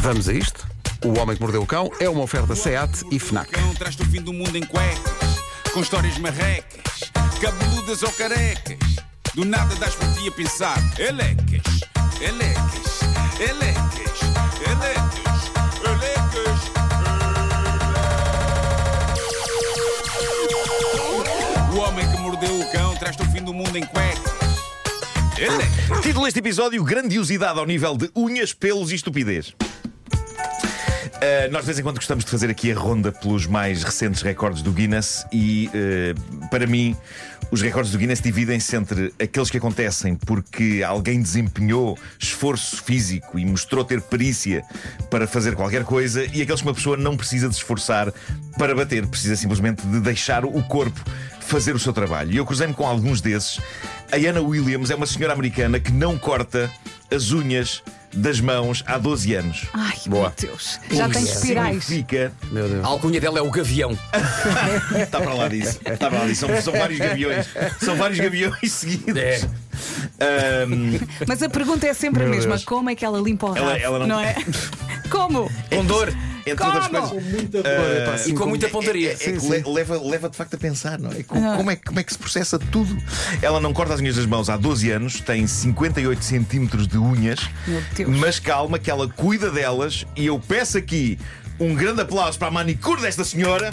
Vamos a isto. O Homem que Mordeu o Cão é uma oferta SEAT e FNAC. Cão traz-te o fim do mundo em cuecas, com histórias marrecas, cabeludas ou carecas. Do nada das por ti a pensar, elecas, elecas, elecas, elecas, elecas. O homem que mordeu o cão traz-te o fim do mundo em cuecas. Elecas. Título deste episódio: Grandiosidade ao nível de unhas, pelos e estupidez. Uh, nós de vez em quando gostamos de fazer aqui a ronda pelos mais recentes recordes do Guinness e, uh, para mim, os recordes do Guinness dividem-se entre aqueles que acontecem porque alguém desempenhou esforço físico e mostrou ter perícia para fazer qualquer coisa e aqueles que uma pessoa não precisa de esforçar para bater, precisa simplesmente de deixar o corpo fazer o seu trabalho. E eu cruzei-me com alguns desses. A Anna Williams é uma senhora americana que não corta as unhas das mãos há 12 anos. Ai, Boa. meu Deus. Já tem espirais. Significa. Meu Deus. A alcunha dela é o gavião. Está para lá disso. Está para lá disso. São, são vários gaviões. São vários gaviões seguidos. É. Ahm, Mas a pergunta é sempre a Meu mesma: Deus. como é que ela limpa o rabo? Ela- ela não- é? Como? Com dor entre outras coisas. Epá, e com muita É, pontaria. é que le- leva, leva de facto a pensar, não é? Como, como é? que- como é que se processa tudo? Ela não corta as unhas das mãos há 12 anos, tem 58 centímetros de unhas, mas calma que ela cuida delas e eu peço aqui um grande aplauso para a manicure desta senhora.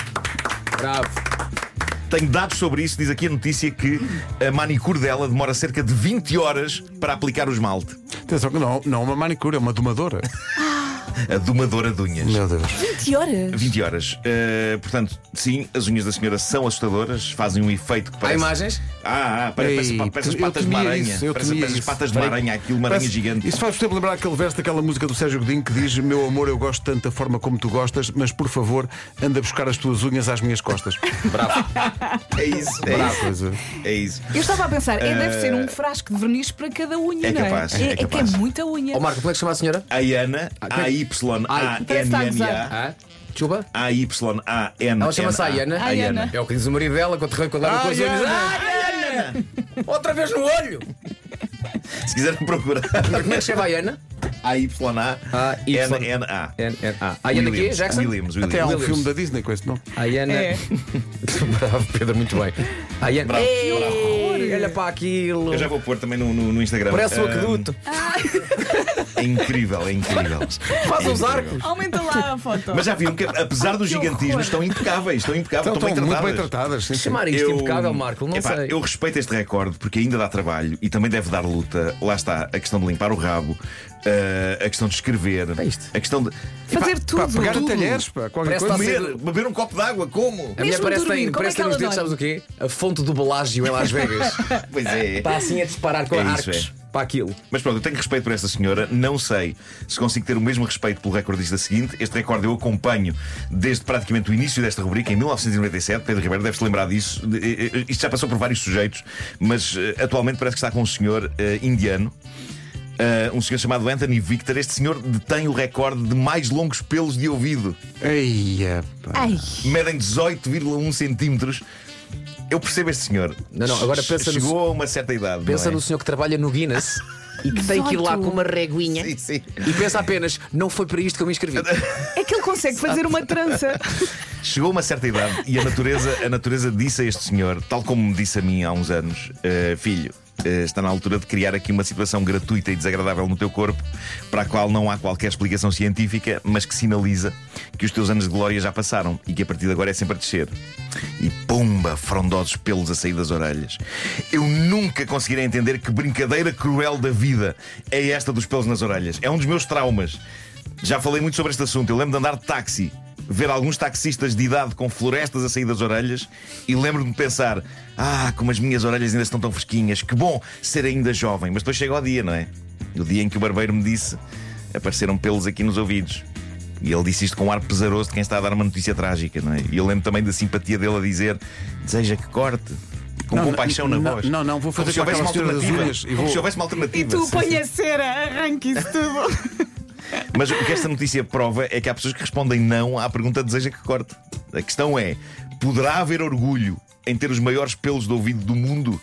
Bravo. Tenho dados sobre isso, diz aqui a notícia que a manicure dela demora cerca de 20 horas para aplicar o esmalte. Atenção que não, não é uma manicure, é uma domadora. A domadora de unhas. Meu Deus. 20 horas. 20 horas. Uh, portanto, sim, as unhas da senhora são assustadoras, fazem um efeito que Há parece. imagens? Ah, ah parece, Ei, parece, parece as patas de uma aranha. isso, eu parece, parece as patas de uma aranha, aquilo, uma aranha Parece- gigante. Isso faz sempre lembrar aquele verso daquela música do Sérgio Godinho que diz: Meu amor, eu gosto tanto da forma como tu gostas, mas por favor, anda buscar as tuas unhas às minhas costas. Bravo. É isso, é Bravo. isso. Coisa. É isso. Eu estava a pensar, é, deve ser um frasco de verniz para cada unha, É não capaz, é? é é, que capaz. é muita unha. Ó Marco, como é que se chama a senhora? A Ana, como é que- A-Y-A-N-N-A. A Chuba? A-Y-A-N. Ela chama-se Ayana. Ayana. É o que diz o marido dela quando leva com as unhas. Ayana. Outra vez no olho! Se quiserem procurar, Como é que chama a Ana? A-Y-A-N-N-A. N-N-A. A Ana quê? Williams, Jackson? Williams, Williams. Até há um filme da Disney com esse nome. A. É. Bravo, Pedro, muito bem. A Ana. Bravo, Olha para aquilo. Eu já vou pôr também no, no, no Instagram. Parece o Ah, aqueduto. É incrível, é incrível. Faz É incrível. arcos. Aumenta lá a foto. Mas já viram que, apesar do Que gigantismo, horror. estão impecáveis. Estão impecáveis, estão, estão bem muito bem tratadas. tratadas. sim, sim. Chamar isto impecável, Marco, não Epá, sei. Eu respeito este recorde porque ainda dá trabalho e também deve dar luta. Lá está a questão de limpar o rabo, eh, a questão de escrever, É isto. a questão de Fazer Pá, tudo. pegar tudo. a talheres, pá, qualquer Parece coisa. comer, beber um copo de água, como? A minha parece que dormir, tem, como parece é que nos dedos, sabes o quê? A fonte do Belágio em Las Vegas. Pois é. Está assim a disparar com É isso, arcos para aquilo. Mas pronto, eu tenho respeito por esta senhora. Não sei se consigo ter o mesmo respeito pelo recordista seguinte. Este recorde eu acompanho desde praticamente o início desta rubrica, em 1997. Pedro Ribeiro deve-se lembrar disso. Eh, eh, Isto já passou por vários sujeitos, mas atualmente parece que está com um senhor eh, indiano. Eh, um senhor chamado Anthony Victor. Este senhor detém o recorde de mais longos pelos de ouvido. Eia, pá. Ai, Medem 18,1 centímetros. Eu percebo este senhor. Não, não, agora pensa no- Chegou a uma certa idade. Pensa não é? no senhor que trabalha no Guinness e que tem que ir lá com uma reguinha Sim, sim. e pensa apenas, não foi para isto que eu me inscrevi. é que ele consegue fazer uma trança. Chegou a uma certa idade e a natureza, a natureza disse a este senhor, tal como me disse a mim há uns anos, "Eh, filho. Eh, Está na altura de criar aqui uma situação gratuita e desagradável no teu corpo, para a qual não há qualquer explicação científica, mas que sinaliza que os teus anos de glória já passaram e que a partir de agora é sempre a descer. E pumba, frondosos pelos a sair das orelhas. Eu nunca conseguirei entender que brincadeira cruel da vida é esta dos pelos nas orelhas. É um dos meus traumas. Já falei muito sobre este assunto. Eu lembro de andar de táxi, ver alguns taxistas de idade com florestas a sair das orelhas e lembro-me de pensar: ah, como as minhas orelhas ainda estão tão fresquinhas, que bom ser ainda jovem. Mas depois chega ao dia, não é? O dia em que o barbeiro me disse: apareceram pelos aqui nos ouvidos. E ele disse isto com um ar pesaroso de quem está a dar uma notícia trágica, não é? E eu lembro também da simpatia dele a dizer: deseja que corte. Com Não, compaixão na voz. não, não, vou Como fazer se houvesse uma alternativa. e Como vou- se houvesse uma E alternativa. tu Sim, põe a cera, arranque isso tudo. Mas o que esta notícia prova é que há pessoas que respondem não à pergunta deseja que corte. A questão é: poderá haver orgulho em ter os maiores pelos do ouvido do mundo?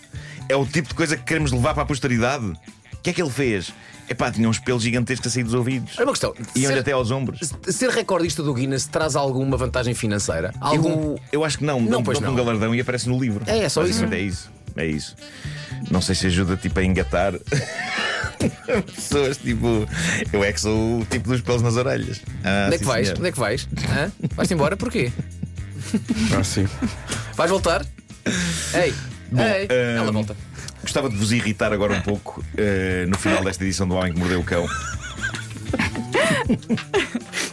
É o tipo de coisa que queremos levar para a posteridade? O que é que ele fez? Epá, tinha uns pelos gigantescos a sair dos ouvidos. Olha uma questão. Iam-lhe até aos ombros. ser recordista do Guinness traz alguma vantagem financeira? Algum. Eu, eu acho que não. Não, Não, pois dão um não. galardão e aparece no livro. É, é só isso. É isso. É isso. Não sei se ajuda tipo a engatar pessoas tipo. Eu é que sou o tipo dos pelos nas orelhas. Ah, Onde é que sim, vais? senhor. Onde é que vais? Hã? Vais-te embora? Porquê? Ah, sim. Vais voltar? Ei! Ei! ehm, Ela volta. Gostava de vos irritar agora um pouco eh, no final desta edição do Homem que Mordeu o Cão.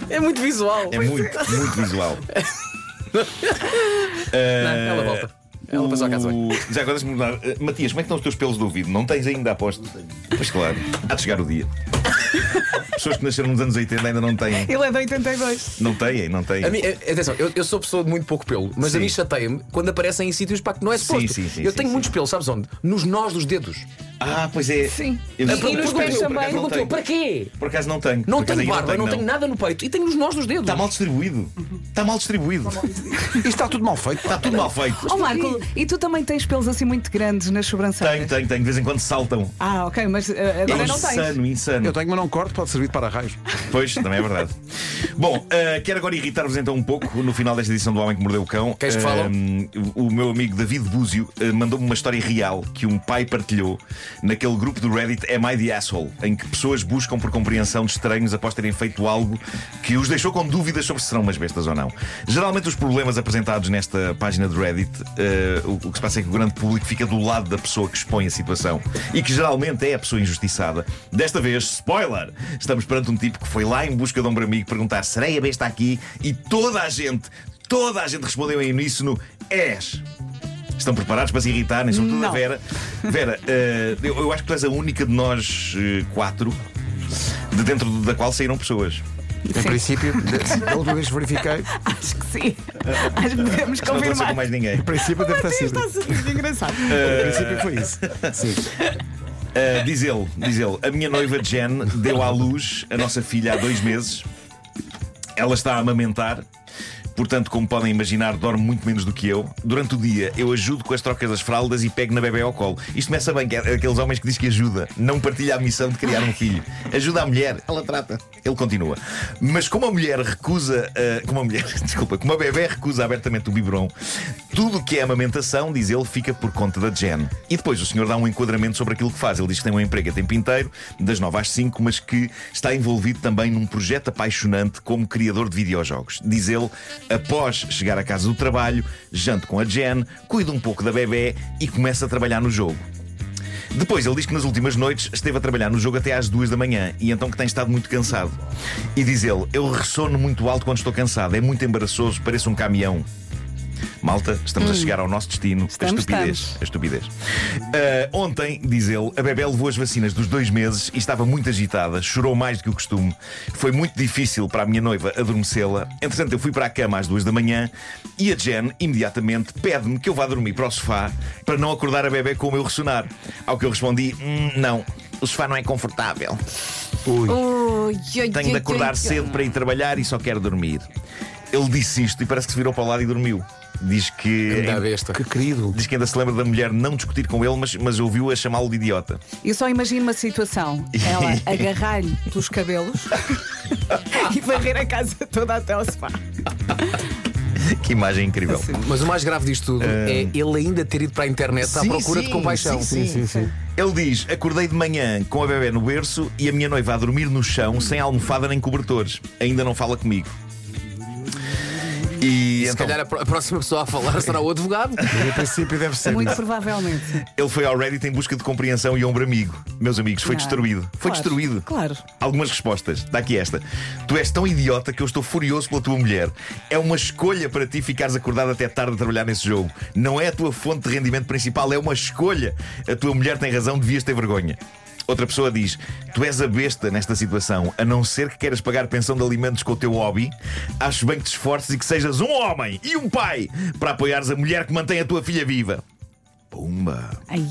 É muito visual. É muito, muito visual. Não, ela volta. Ela passou a casa bem. Já agora deixa-me mudar. Eh, Matias, como é que estão os teus pelos do ouvido? Não tens ainda, aposto? Pois claro, há de chegar o dia. Pessoas que nasceram nos anos 80 ainda não têm. Ele é de 82. Não têm, não têm. A mim, eh, atenção, eu, eu sou pessoa de muito pouco pelo, mas Sim. a mim chateia-me quando aparecem em sítios para que não é suposto. sim, sim, eu sim, tenho sim. muitos pelos, sabes onde? Nos nós dos dedos. Ah, pois é. Sim. Eu E- não- e nos pés também. Perguntou, tenho. para quê? Por acaso não tenho. Não tenho barba, não não. tenho nada no peito e tenho nos nós dos dedos. Está mal distribuído. Está mal distribuído. Isto está tudo mal feito. Está tudo mal feito. Ó Marco, e tu também tens pelos assim muito grandes nas sobrancelhas? Tenho, tenho, tenho. De vez em quando saltam. Ah, ok, mas uh, É agora não tens. insano, insano. Eu tenho, mas não corto, pode servir para raios. Pois, também é verdade. Bom, eh, quero agora irritar-vos então um pouco no final desta edição do Homem que Mordeu o Cão. Queres que falam? Eh, o meu amigo David Búzio eh, mandou-me uma história real que um pai partilhou naquele grupo do Reddit Am I the Asshole, em que pessoas buscam por compreensão de estranhos após terem feito algo que os deixou com dúvidas sobre se serão umas bestas ou não. Geralmente os problemas apresentados nesta página do Reddit, eh, o, o que se passa é que o grande público fica do lado da pessoa que expõe a situação e que geralmente é a pessoa injustiçada. Desta vez, spoiler! Estamos perante um tipo que foi lá em busca de um amigo perguntar: serei a besta aqui? E toda a gente, toda a gente respondeu em uníssono: és. Estão preparados para se irritarem, sobretudo a Não. Vera. Vera, eh, eu, eu acho que tu és a única de nós eh, quatro de dentro da qual saíram pessoas. Em princípio, de- da última vez que verifiquei, Acho que sim. Acho que podemos Não estou a ser com mais ninguém. em princípio deve ter Sim, sido. está muito engraçado. Em princípio foi isso. Sim. Uh, diz ele, diz ele, a minha noiva Jen deu à luz a nossa filha há dois meses. Ela está a amamentar. Portanto, como podem imaginar, dorme muito menos do que eu. Durante o dia, eu ajudo com as trocas das fraldas e pego na bebê ao colo. Isto começa bem, que é aqueles homens que diz que ajuda, não partilha a missão de criar um filho. Ajuda a mulher, ela trata. Ele continua. Mas como a mulher recusa, uh, como a mulher, desculpa, como a bebê recusa abertamente o biberon, tudo o que é amamentação, diz ele, fica por conta da Jen. E depois o senhor dá um enquadramento sobre aquilo que faz. Ele diz que tem um emprego a tempo inteiro, das 9 às 5, mas que está envolvido também num projeto apaixonante como criador de videojogos. Diz ele, após chegar à casa do trabalho, jante com a Jen, cuida um pouco da bebê e começa a trabalhar no jogo. Depois ele diz que nas últimas noites esteve a trabalhar no jogo até às duas da manhã e então que tem estado muito cansado. E diz ele: Eu ressono muito alto quando estou cansado, é muito embaraçoso, pareço um caminhão. Malta, estamos a chegar ao nosso destino. Estamos, a estupidez. estamos. A estupidez. Ah, ontem, diz ele, a bebê levou as vacinas dos dois meses e estava muito agitada, chorou mais do que o costume. Foi muito difícil para a minha noiva adormecê-la. Entretanto, eu fui para a cama às duas da manhã e a Jen, imediatamente, pede-me que eu vá dormir para o sofá para não acordar a bebê com o meu ressonar. Ao que eu respondi: "Hum, não, o sofá não é confortável. Ui. Ui, ui, Tenho de acordar ui. cedo para ir trabalhar e só quero dormir. Ele disse isto e parece que se virou para o lado e dormiu. Diz que. Da besta. Que querido. Diz que ainda se lembra da mulher não discutir com ele, mas, mas ouviu-a chamá-lo de idiota. Eu só imagino uma situação: ela agarrar-lhe pelos cabelos e varrer a casa toda até ao sofá. Que imagem incrível. Assim. Mas o mais grave disto tudo é ele ainda ter ido para a internet à Sim, procura sim, de compaixão. sim, Sim, sim, sim. Ele diz: Acordei de manhã com a bebê no berço e a minha noiva a dormir no chão, sem almofada nem cobertores. Ainda não fala comigo. E Se então, calhar a, próxima pessoa a falar será o advogado. Em princípio deve ser. Muito provavelmente. ele foi ao Reddit em busca de compreensão e ombro amigo. Meus amigos, foi destruído. Foi Claro, destruído. Claro. Algumas respostas. Dá aqui esta. Tu és tão idiota que eu estou furioso pela tua mulher. É uma escolha para ti ficares acordado até tarde a trabalhar nesse jogo. Não é a tua fonte de rendimento principal, é uma escolha. A tua mulher tem razão, devias ter vergonha. Outra pessoa diz: Tu és a besta nesta situação, a não ser que queiras pagar pensão de alimentos com o teu hobby, acho bem que te esforces e que sejas um homem e um pai para apoiares a mulher que mantém a tua filha viva. Pumba! Ai.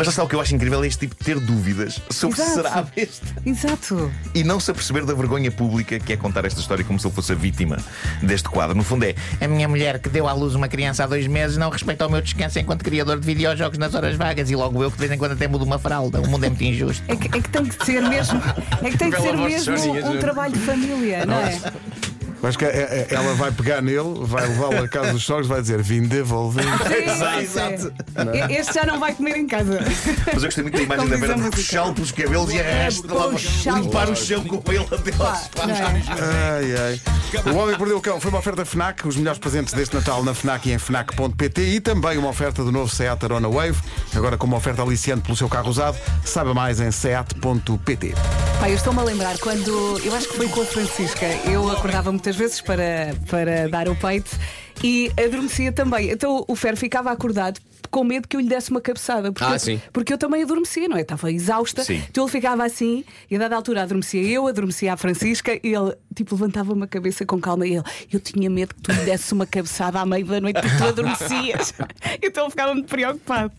Mas lá está o que eu acho incrível é este tipo de ter dúvidas sobre se Exato. será a besta. Exato. E não se aperceber da vergonha pública que é contar esta história como se ele fosse a vítima deste quadro. No fundo é A minha mulher, que deu à luz uma criança há dois meses, não respeita o meu descanso enquanto criador de videojogos nas horas vagas. E logo eu, que de vez em quando até mudo uma fralda. O mundo é muito injusto. É que, é que tem que ser mesmo, é que tem que ser mesmo um não? trabalho de família, não é? Acho que é- é- ela vai pegar nele, vai levá-lo a casa dos sogros, vai dizer: Vim devolver. Sim, Exato. sim. Este já não vai comer em casa. Mas eu gostei muito da imagem Como da Vera de puxá-lo pelos cabelos e puxá-lo. limpar o chão com ele até é? Ai, ai. O Homem que Perdeu o Cão foi uma oferta Fnac, os melhores presentes deste Natal na Fnac e em Fnac.pt e também uma oferta do novo Seat Arona Wave, agora com uma oferta aliciante pelo seu carro usado. Saiba mais em seat.pt. Pá, eu estou-me a lembrar quando eu acho que foi com a Francisca. Eu acordava muitas vezes para, para dar o peito e adormecia também. Então o Fer ficava acordado com medo que eu lhe desse uma cabeçada. Porque, Ah, sim. porque eu também adormecia, não é? Estava exausta. Sim. Então ele ficava assim e a dada altura adormecia eu, adormecia a Francisca e ele tipo levantava uma cabeça com calma e ele, eu tinha medo que tu lhe desse uma cabeçada à meia da noite porque tu adormecias. então ele ficava muito preocupado.